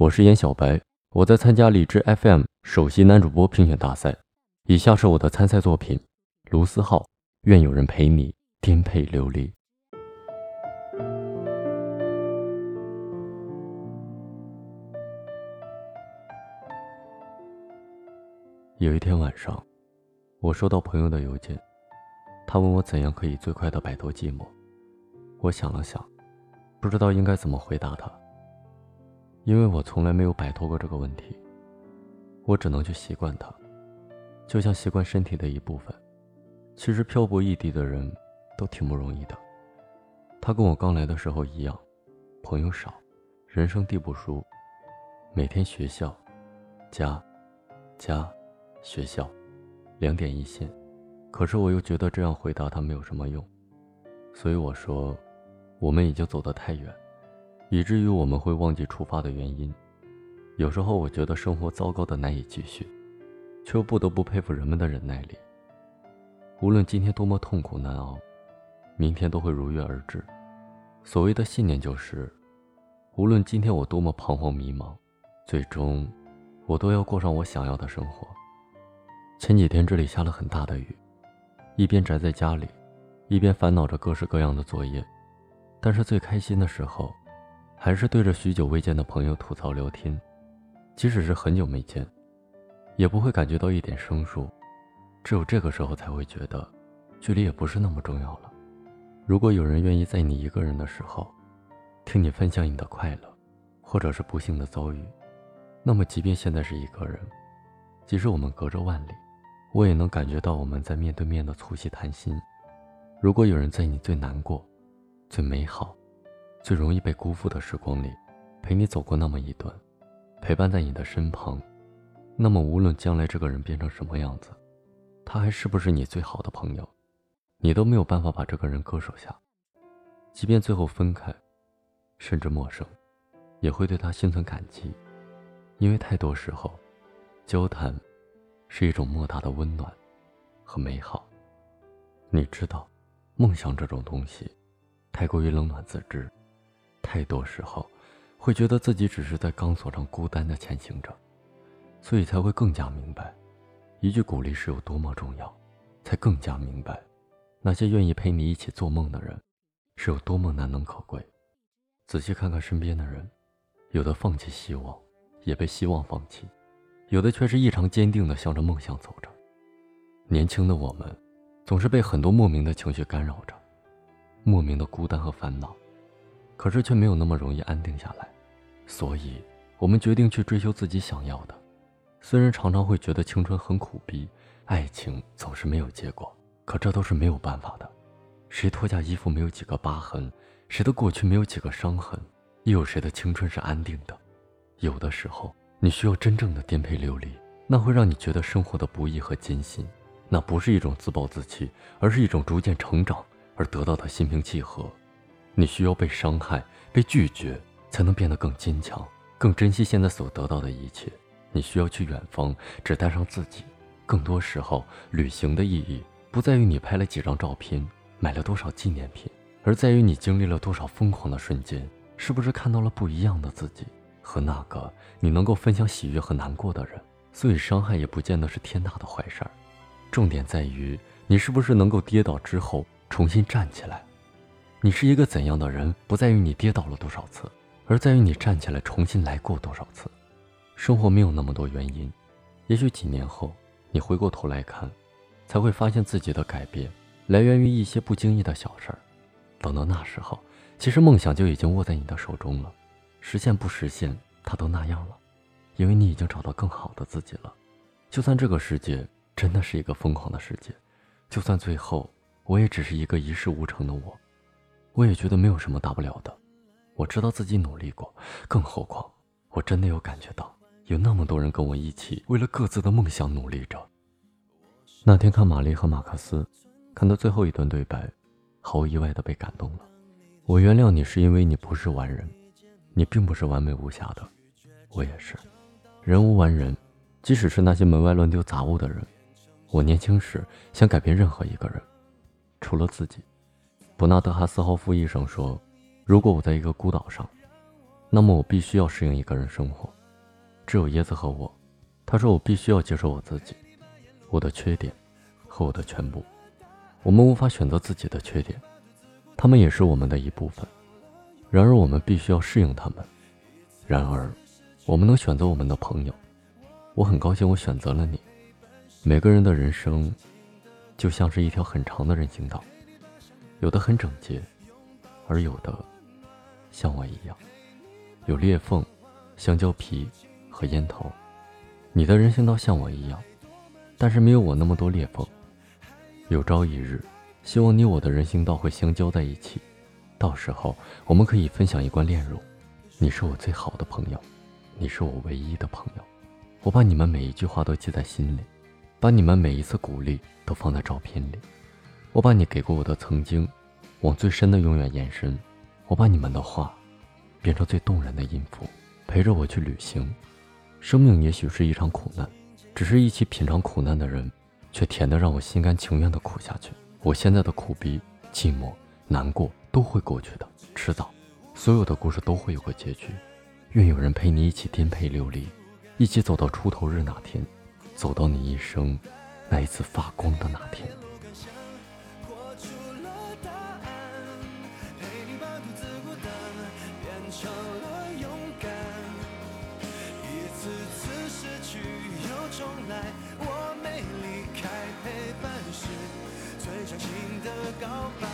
我是严小白，我在参加理智 FM 首席男主播评选大赛。以下是我的参赛作品《卢思浩》，愿有人陪你颠沛流离。有一天晚上，我收到朋友的邮件，他问我怎样可以最快的摆脱寂寞。我想了想，不知道应该怎么回答他。因为我从来没有摆脱过这个问题，我只能去习惯它，就像习惯身体的一部分。其实漂泊异地的人都挺不容易的。他跟我刚来的时候一样，朋友少，人生地不熟，每天学校、家、家、学校，两点一线。可是我又觉得这样回答他没有什么用，所以我说，我们已经走得太远。以至于我们会忘记出发的原因。有时候我觉得生活糟糕的难以继续，却又不得不佩服人们的忍耐力。无论今天多么痛苦难熬，明天都会如约而至。所谓的信念就是，无论今天我多么彷徨迷茫，最终我都要过上我想要的生活。前几天这里下了很大的雨，一边宅在家里，一边烦恼着各式各样的作业。但是最开心的时候。还是对着许久未见的朋友吐槽聊天，即使是很久没见，也不会感觉到一点生疏。只有这个时候才会觉得，距离也不是那么重要了。如果有人愿意在你一个人的时候，听你分享你的快乐，或者是不幸的遭遇，那么即便现在是一个人，即使我们隔着万里，我也能感觉到我们在面对面的促膝谈心。如果有人在你最难过、最美好。最容易被辜负的时光里，陪你走过那么一段，陪伴在你的身旁，那么无论将来这个人变成什么样子，他还是不是你最好的朋友，你都没有办法把这个人割舍下。即便最后分开，甚至陌生，也会对他心存感激，因为太多时候，交谈是一种莫大的温暖和美好。你知道，梦想这种东西，太过于冷暖自知。太多时候，会觉得自己只是在钢索上孤单的前行着，所以才会更加明白，一句鼓励是有多么重要，才更加明白，那些愿意陪你一起做梦的人，是有多么难能可贵。仔细看看身边的人，有的放弃希望，也被希望放弃，有的却是异常坚定的向着梦想走着。年轻的我们，总是被很多莫名的情绪干扰着，莫名的孤单和烦恼。可是却没有那么容易安定下来，所以，我们决定去追求自己想要的。虽然常常会觉得青春很苦逼，爱情总是没有结果，可这都是没有办法的。谁脱下衣服没有几个疤痕？谁的过去没有几个伤痕？又有谁的青春是安定的？有的时候，你需要真正的颠沛流离，那会让你觉得生活的不易和艰辛。那不是一种自暴自弃，而是一种逐渐成长而得到的心平气和。你需要被伤害、被拒绝，才能变得更坚强、更珍惜现在所得到的一切。你需要去远方，只带上自己。更多时候，旅行的意义不在于你拍了几张照片、买了多少纪念品，而在于你经历了多少疯狂的瞬间，是不是看到了不一样的自己和那个你能够分享喜悦和难过的人。所以，伤害也不见得是天大的坏事儿。重点在于你是不是能够跌倒之后重新站起来。你是一个怎样的人，不在于你跌倒了多少次，而在于你站起来重新来过多少次。生活没有那么多原因，也许几年后你回过头来看，才会发现自己的改变来源于一些不经意的小事儿。等到那时候，其实梦想就已经握在你的手中了，实现不实现，它都那样了，因为你已经找到更好的自己了。就算这个世界真的是一个疯狂的世界，就算最后我也只是一个一事无成的我。我也觉得没有什么大不了的，我知道自己努力过，更何况我真的有感觉到有那么多人跟我一起为了各自的梦想努力着。那天看玛丽和马克思，看到最后一段对白，毫无意外的被感动了。我原谅你是因为你不是完人，你并不是完美无瑕的，我也是，人无完人，即使是那些门外乱丢杂物的人。我年轻时想改变任何一个人，除了自己。伯纳德·哈斯霍夫医生说：“如果我在一个孤岛上，那么我必须要适应一个人生活。只有椰子和我，他说我必须要接受我自己，我的缺点和我的全部。我们无法选择自己的缺点，他们也是我们的一部分。然而我们必须要适应他们。然而，我们能选择我们的朋友。我很高兴我选择了你。每个人的人生，就像是一条很长的人行道，有的很整洁，而有的像我一样，有裂缝、香蕉皮和烟头。你的人行道像我一样，但是没有我那么多裂缝。有朝一日，希望你我的人行道会相交在一起，到时候我们可以分享一罐炼乳。你是我最好的朋友，你是我唯一的朋友。我把你们每一句话都记在心里，把你们每一次鼓励都放在照片里。我把你给过我的曾经，往最深的永远延伸。我把你们的话，变成最动人的音符，陪着我去旅行。生命也许是一场苦难，只是一起品尝苦难的人，却甜得让我心甘情愿的苦下去。我现在的苦逼、寂寞、难过都会过去的，迟早，所有的故事都会有个结局。愿有人陪你一起颠沛流离。一起走到出头日那天，走到你一生那一次发光的那天。go by.